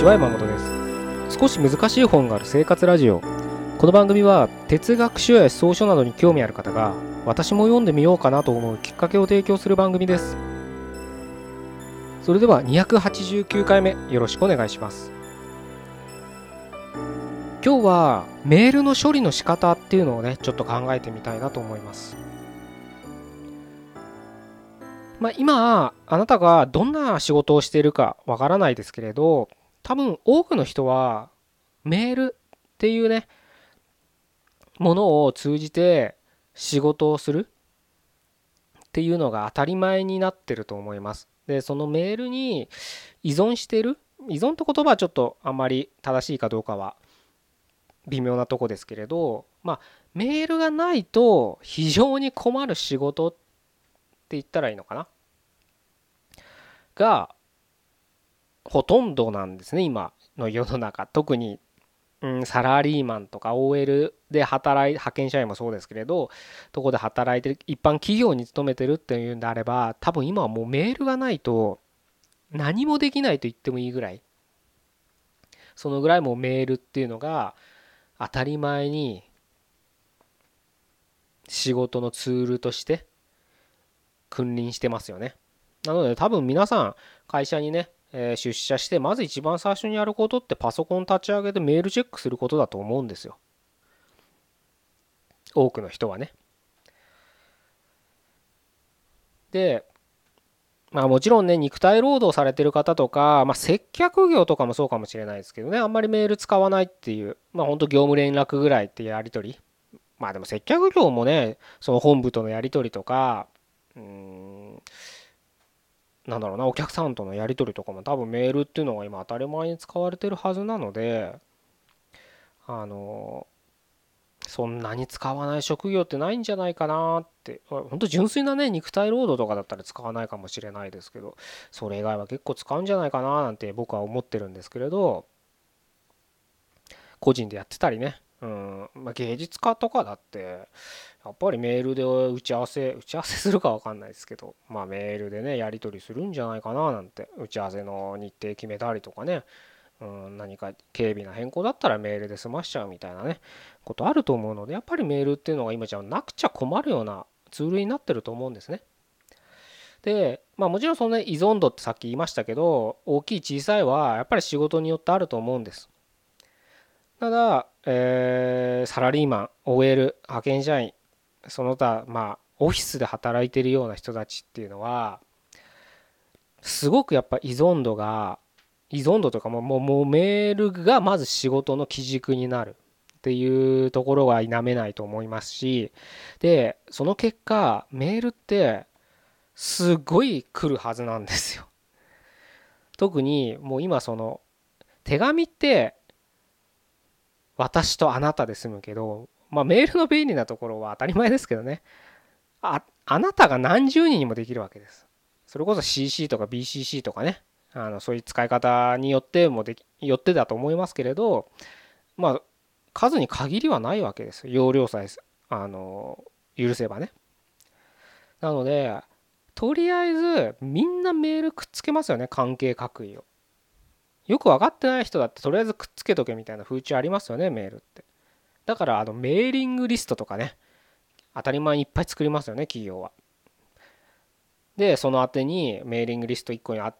ちは山本です少し難しい本がある生活ラジオ。この番組は哲学書や思想書などに興味ある方が私も読んでみようかなと思うきっかけを提供する番組です。それでは289回目よろしくお願いします。今日はメールの処理の仕方っていうのをねちょっと考えてみたいなと思います。まあ、今あなたがどんな仕事をしているかわからないですけれど多分多くの人はメールっていうねものを通じて仕事をするっていうのが当たり前になってると思います。でそのメールに依存してる依存って言葉はちょっとあんまり正しいかどうかは微妙なとこですけれどまあメールがないと非常に困る仕事って言ったらいいのかな？がほとんどなんですね今の世の中特に、うん、サラリーマンとか OL で働い派遣社員もそうですけれどどこで働いてる一般企業に勤めてるっていうんであれば多分今はもうメールがないと何もできないと言ってもいいぐらいそのぐらいもうメールっていうのが当たり前に仕事のツールとして君臨してますよね。なので多分皆さん会社にね、え、出社してまず一番最初にやることってパソコン立ち上げてメールチェックすることだと思うんですよ。多くの人はね。で、まあもちろんね、肉体労働されてる方とか、まあ接客業とかもそうかもしれないですけどね、あんまりメール使わないっていう、まあ本当業務連絡ぐらいってやり取り。まあでも接客業もね、その本部とのやり取りとか、うん、なんだろうな、お客さんとのやり取りとかも多分メールっていうのが今当たり前に使われてるはずなので、あの、そんなに使わない職業ってないんじゃないかなって。本当純粋なね肉体労働とかだったら使わないかもしれないですけどそれ以外は結構使うんじゃないかななんて僕は思ってるんですけれど個人でやってたりね、うんまあ、芸術家とかだってやっぱりメールで打ち合わせ打ち合わせするか分かんないですけどまあメールでねやり取りするんじゃないかななんて打ち合わせの日程決めたりとかねうん、何か軽微な変更だったらメールで済ましちゃうみたいなねことあると思うのでやっぱりメールっていうのが今じゃなくちゃ困るようなツールになってると思うんですね。でまあもちろんそのね依存度ってさっき言いましたけど大きい小さいはやっぱり仕事によってあると思うんです。ただ、えー、サラリーマン OL 派遣社員その他まあオフィスで働いてるような人たちっていうのはすごくやっぱ依存度が依存度とかももうもうメールがまず仕事の基軸になるっていうところは否めないと思いますしでその結果メールってすごい来るはずなんですよ。特にもう今その手紙って私とあなたで済むけどまあメールの便利なところは当たり前ですけどね。ああなたが何十人にもできるわけです。それこそ CC とか BCC とかね。あのそういう使い方によってもできよってだと思いますけれどまあ数に限りはないわけです。容量さえあの許せばね。なのでとりあえずみんなメールくっつけますよね。関係各位を。よく分かってない人だってとりあえずくっつけとけみたいな風潮ありますよねメールって。だからあのメーリングリストとかね当たり前にいっぱい作りますよね企業はでその宛にメーリングリスト1個にあ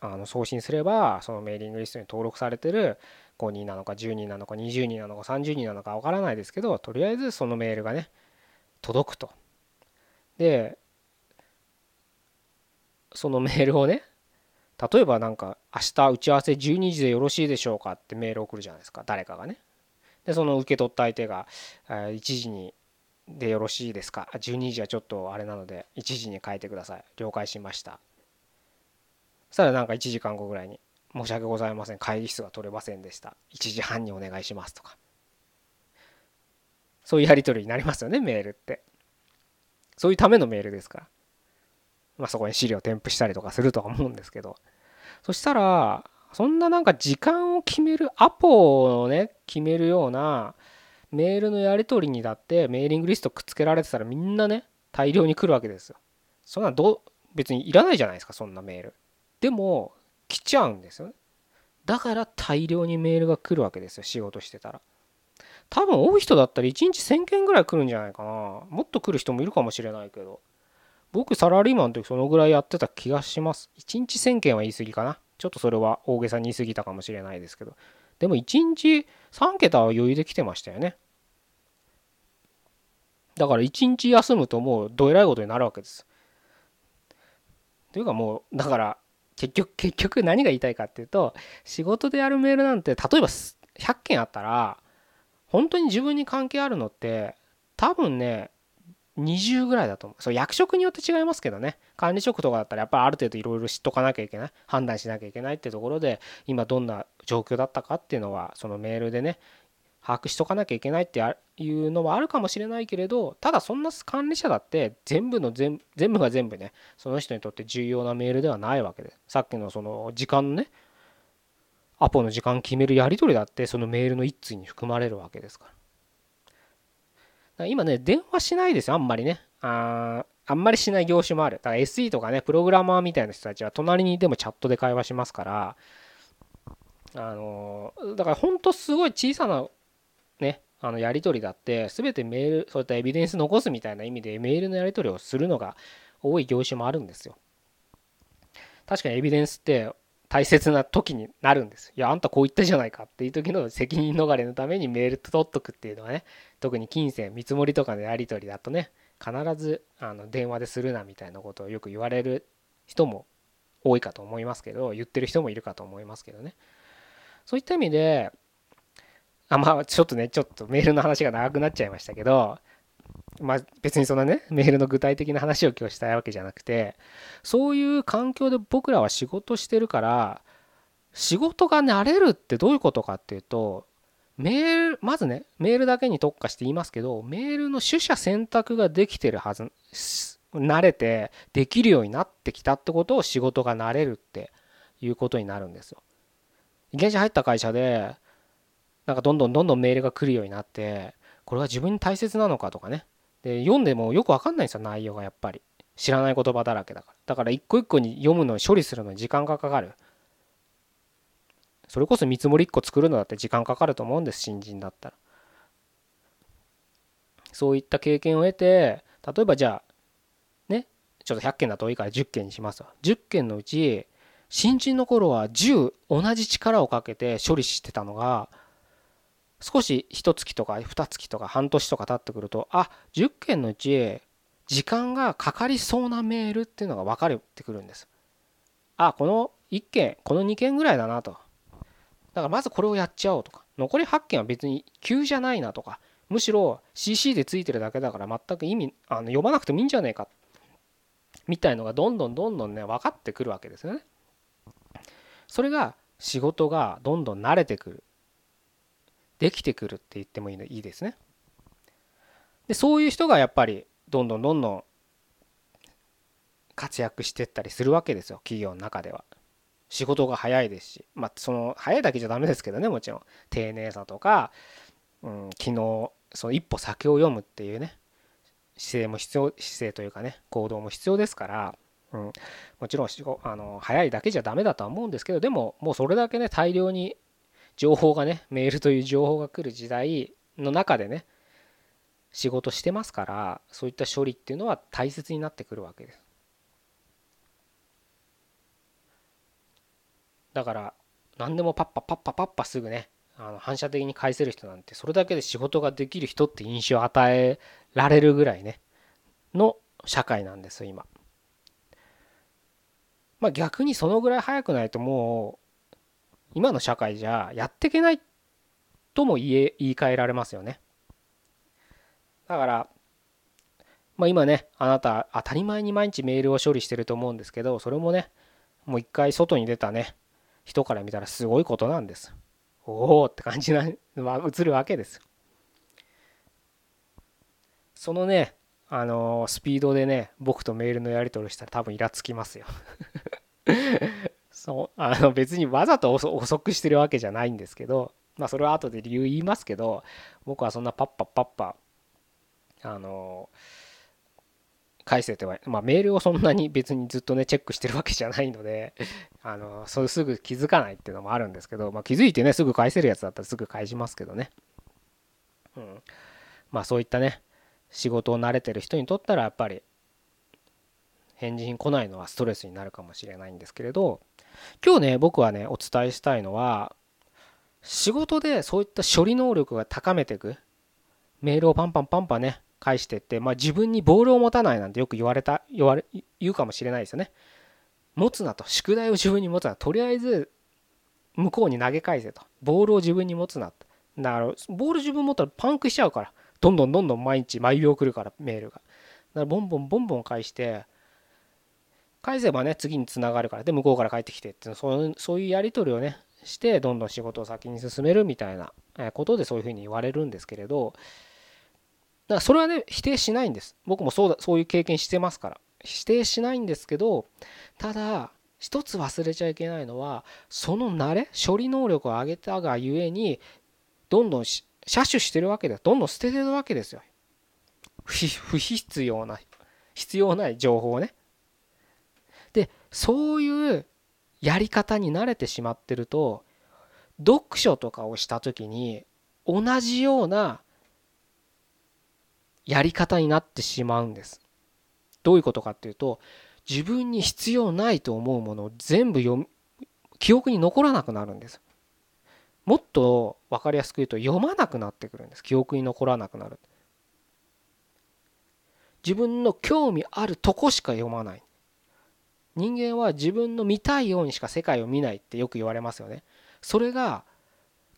あの送信すればそのメーリングリストに登録されてる5人なのか10人なのか20人なのか30人なのか分からないですけどとりあえずそのメールがね届くと。でそのメールをね例えばなんか明日打ち合わせ12時でよろしいでしょうかってメール送るじゃないですか誰かがね。でその受け取った相手が1時にでよろしいですか？12時はちょっとあれなので1時に書いてください。了解しました。そしたらなんか1時間後ぐらいに「申し訳ございません。会議室が取れませんでした。1時半にお願いします」とか。そういうやり取りになりますよねメールって。そういうためのメールですから。まあそこに資料添付したりとかするとは思うんですけど。そしたらそんななんか時間を決めるアポをね決めるようなメールのやり取りにだってメーリングリストくっつけられてたらみんなね大量に来るわけですよ。そんなど別にいらないじゃないですかそんなメール。でも来ちゃうんですよね。だから大量にメールが来るわけですよ仕事してたら。多分多い人だったら1日1000件ぐらい来るんじゃないかな。もっと来る人もいるかもしれないけど。僕サラリーマンの時そのぐらいやってた気がします。1日1000件は言い過ぎかな。ちょっとそれは大げさに言い過ぎたかもしれないですけど。でも1日3桁は余裕で来てましたよね。だから1日休むともうどえらいことになるわけです。というかもうだから結局結局何が言いたいかっていうと仕事でやるメールなんて例えば100件あったら本当に自分に関係あるのって多分ね20ぐらいだと思う。そう役職によって違いますけどね。管理職とかだったらやっぱりある程度いろいろ知っとかなきゃいけない。判断しなきゃいけないってところで今どんな状況だったかっていうのはそのメールでね把握しとかなきゃいけないっていうのはあるかもしれないけれどただそんな管理者だって全部の全部が全部ねその人にとって重要なメールではないわけで。さっきのその時間のねアポの時間決めるやり取りだってそのメールの一通に含まれるわけですから。今ね電話しないですよあんまりね。ああんまりしない業種もある。だから SE とかねプログラマーみたいな人たちは隣にいてもチャットで会話しますから。あのだからほんとすごい小さなねあのやり取りだって全てメールそういったエビデンス残すみたいな意味でメールのやり取りをするのが多い業種もあるんですよ。確かにエビデンスって大切な時になるんです。いやあんたこう言ったじゃないかっていう時の責任逃れのためにメール取っとくっていうのはね特に金銭見積もりとかのやり取りだとね必ずあの電話でするなみたいなことをよく言われる人も多いかと思いますけど言ってる人もいるかと思いますけどね。そういった意味であまあちょっとねちょっとメールの話が長くなっちゃいましたけどまあ別にそんなねメールの具体的な話を今日したいわけじゃなくてそういう環境で僕らは仕事してるから仕事が慣れるってどういうことかっていうとメールまずねメールだけに特化して言いますけどメールの取捨選択ができてるはず慣れてできるようになってきたってことを仕事が慣れるっていうことになるんですよ。現地入った会社でなんかどんどんどんどんメールが来るようになってこれは自分に大切なのかとかね。で読んでもよくわかんないんですよ内容がやっぱり。知らない言葉だらけだから。だから一個一個に読むのに処理するのに時間がかかる。それこそ見積もり1個作るのだって時間かかると思うんです新人だったら。そういった経験を得て例えばじゃあねちょっと100件だと多いから10件にしますわ。10件のうち新人の頃は10同じ力をかけて処理してたのが少し1月とか2月とか半年とか経ってくるとあ10件のうち時間がかかりそうなメールっていうのが分かってくるんです。あこの1件この2件ぐらいだなと。だからまずこれをやっちゃおうとか残り8件は別に急じゃないなとかむしろ CC でついてるだけだから全く意味あの読まなくてもいいんじゃねえかみたいのがどんどんどんどんね分かってくるわけですよね。それが仕事がどんどん慣れてくるできてくるって言ってもいいのいいですね。でそういう人がやっぱりどんどんどんどん活躍してったりするわけですよ企業の中では。仕事が早いですし。まあその早いだけじゃダメですけどねもちろん。丁寧さとか、うん、昨日その一歩先を読むっていうね。姿勢も必要姿勢というかね行動も必要ですから、うん、もちろんあの早いだけじゃダメだとは思うんですけどでももうそれだけね大量に情報がねメールという情報が来る時代の中でね仕事してますからそういった処理っていうのは大切になってくるわけです。だから何でもパッパパッパパッパすぐねあの反射的に返せる人なんてそれだけで仕事ができる人って印象を与えられるぐらいねの社会なんです今まあ逆にそのぐらい早くないともう今の社会じゃやっていけないとも言え言い換えられますよね。だから、まあ、今ねあなた当たり前に毎日メールを処理してると思うんですけどそれもねもう一回外に出たね人から見たらすごいことなんです。おおって感じな、ま、映るわけです。そのねあのー、スピードでね僕とメールのやり取りしたら多分イラつきますよそう。あの別にわざと遅くしてるわけじゃないんですけどまあそれは後で理由言いますけど僕はそんなパッパパッパあの返せては、まあ、メールをそんなに別にずっとねチェックしてるわけじゃないのであのそうすぐ気づかないっていうのもあるんですけど、まあ、気づいてねすぐ返せるやつだったらすぐ返しますけどね、うん、まあそういったね仕事を慣れてる人にとったらやっぱり返事に来ないのはストレスになるかもしれないんですけれど今日ね僕はねお伝えしたいのは仕事でそういった処理能力が高めていくメールをパンパンパンパンね返してって、まあ、自分にボールを持たないなんてよく言われた言われ言うかもしれないですよね。持つなと宿題を自分に持つなとりあえず向こうに投げ返せと。ボールを自分に持つなだからボール自分持ったらパンクしちゃうから。どんどんどんどん毎日毎秒来るからメールが。だからボンボンボンボン返して返せばね次につながるからで向こうから帰ってきてってそうそういうやり取りをねしてどんどん仕事を先に進めるみたいなことでそういうふうに言われるんですけれどだからそれはね否定しないんです。僕もそうだそういう経験してますから。否定しないんですけどただ一つ忘れちゃいけないのはその慣れ処理能力を上げたがゆえにどんどん車種してるわけでどんどん捨ててるわけですよ。不必要な必要ない情報をね。そういうやり方に慣れてしまってると読書とかをした時に同じようなやり方になってしまうんです。どういうことかっていうと自分に必要ないと思うものを全部読記憶に残らなくなるんです。もっと分かりやすく言うと読まなくなってくるんです。記憶に残らなくなる。自分の興味あるとこしか読まない。人間は自分の見たいようにしか世界を見ないってよく言われますよね。それが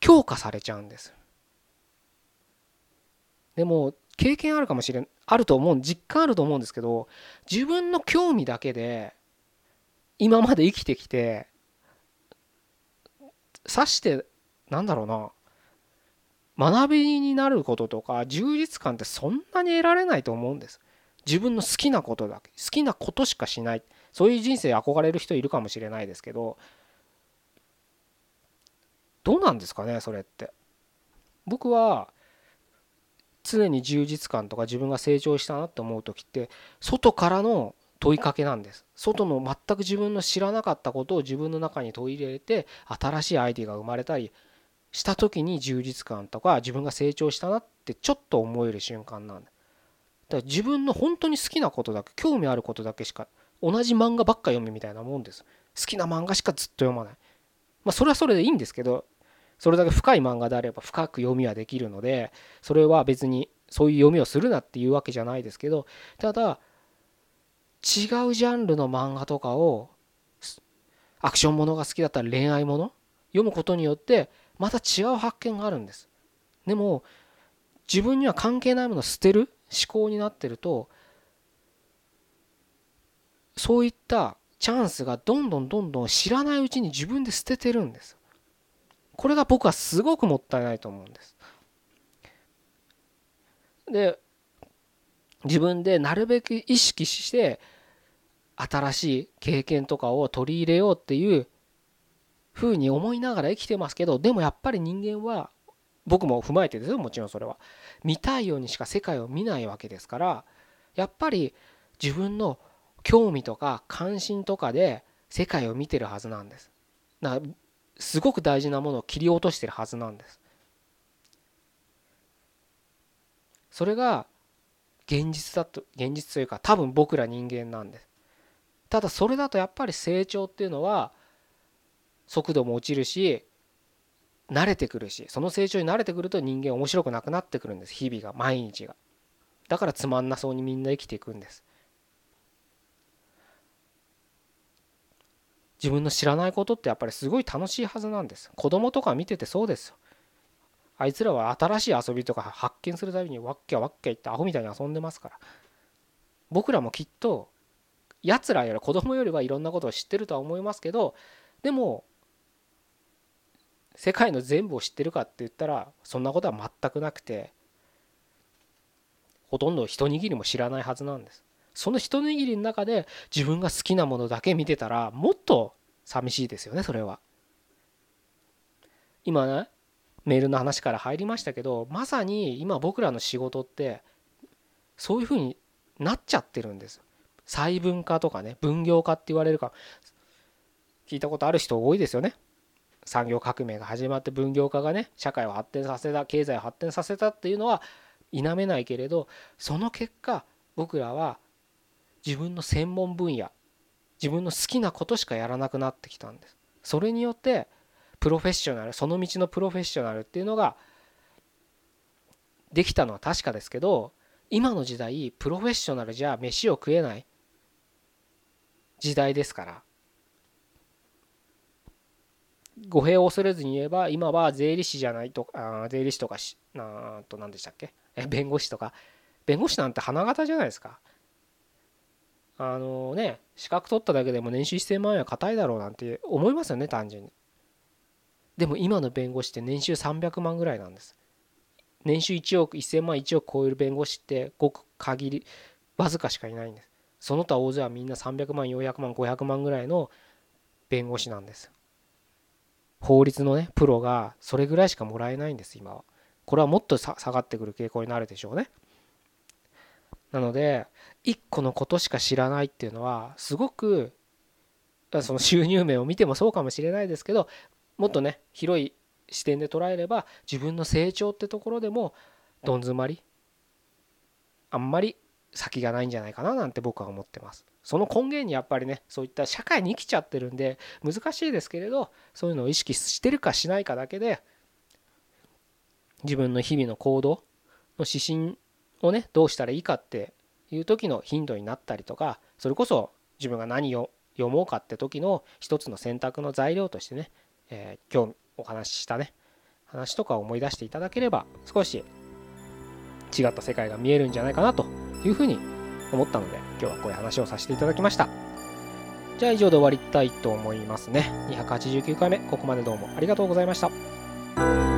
強化されちゃうんです。でも経験あるかもしれんあると思う実感あると思うんですけど自分の興味だけで今まで生きてきてさしてなんだろうな学びになることとか充実感ってそんなに得られないと思うんです自分の好きなことだけ好きなことしかしないそういう人生憧れる人いるかもしれないですけどどうなんですかねそれって。僕は常に充実感とか自分が成長したなって思う時って外からの問いかけなんです。外の全く自分の知らなかったことを自分の中に問い入れて新しいアイデアが生まれたりした時に充実感とか自分が成長したなってちょっと思える瞬間なんだだから自分の本当に好きなことだけ興味あることだけしか同じ漫画ばっか読むみたいなもんです。好きな漫画しかずっと読まない。まあそれはそれでいいんですけどそれだけ深い漫画であれば深く読みはできるのでそれは別にそういう読みをするなっていうわけじゃないですけどただ違うジャンルの漫画とかをアクションものが好きだったら恋愛もの読むことによってまた違う発見があるんです。でも自分には関係ないものを捨てる思考になってるとそういったチャンスがどんどんどんどん知らないうちに自分で捨ててるんですこれが僕はすごくもったいないと思うんです。で自分でなるべく意識して新しい経験とかを取り入れようっていうふうに思いながら生きてますけどでもやっぱり人間は僕も踏まえてですよもちろんそれは見たいようにしか世界を見ないわけですからやっぱり自分の興味とか関心とかで世界を見てるはずなんです。だからすごく大事なものを切り落としてるはずなんです。それが現実だと現実というか多分僕ら人間なんです。ただそれだとやっぱり成長っていうのは速度も落ちるし慣れてくるしその成長に慣れてくると人間面白くなくなってくるんです日々が毎日が。だからつまんなそうにみんな生きていくんです。自分の知らないことってやっぱりすごい楽しいはずなんです。子供とか見ててそうですよ。あいつらは新しい遊びとか発見するたびにわっきゃわっきゃ言ってアホみたいに遊んでますから。僕らもきっとやつらより子供よりはいろんなことを知ってるとは思いますけどでも世界の全部を知ってるかって言ったらそんなことは全くなくてほとんど一握りも知らないはずなんです。その一握りの中で自分が好きなものだけ見てたらもっと寂しいですよねそれは。今ねメールの話から入りましたけどまさに今僕らの仕事ってそういうふうになっちゃってるんです細分化とかね分業化って言われるか聞いたことある人多いですよね産業革命が始まって分業化がね社会を発展させた経済を発展させたっていうのは否めないけれどその結果僕らは自分の専門分野自分の好きなことしかやらなくなってきたんです。それによってプロフェッショナルその道のプロフェッショナルっていうのができたのは確かですけど今の時代プロフェッショナルじゃ飯を食えない時代ですから。語弊を恐れずに言えば今は税理士じゃないとあ税理士とかしなんと何でしたっけ？え弁護士とか。弁護士なんて花形じゃないですか。あのね資格取っただけでも年収1000万円は硬いだろうなんて思いますよね単純に。でも今の弁護士って年収300万ぐらいなんです。年収1億1000万1億超える弁護士ってごく限りわずかしかいないんです。その他大勢はみんな300万400万500万ぐらいの弁護士なんです。法律のねプロがそれぐらいしかもらえないんです今は。これはもっと下がってくる傾向になるでしょうね。なので1個のことしか知らないっていうのはすごくその収入面を見てもそうかもしれないですけどもっとね広い視点で捉えれば自分の成長ってところでもどん詰まりあんまり先がないんじゃないかななんて僕は思ってます。その根源にやっぱりねそういった社会に生きちゃってるんで難しいですけれどそういうのを意識してるかしないかだけで自分の日々の行動の指針をねどうしたらいいかっていう時の頻度になったりとかそれこそ自分が何を読もうかって時の一つの選択の材料としてね、えー、今日お話ししたね話とかを思い出していただければ少し違った世界が見えるんじゃないかなというふうに思ったので今日はこういう話をさせていただきました。じゃあ以上で終わりたいと思いますね。289回目ここまでどうもありがとうございました。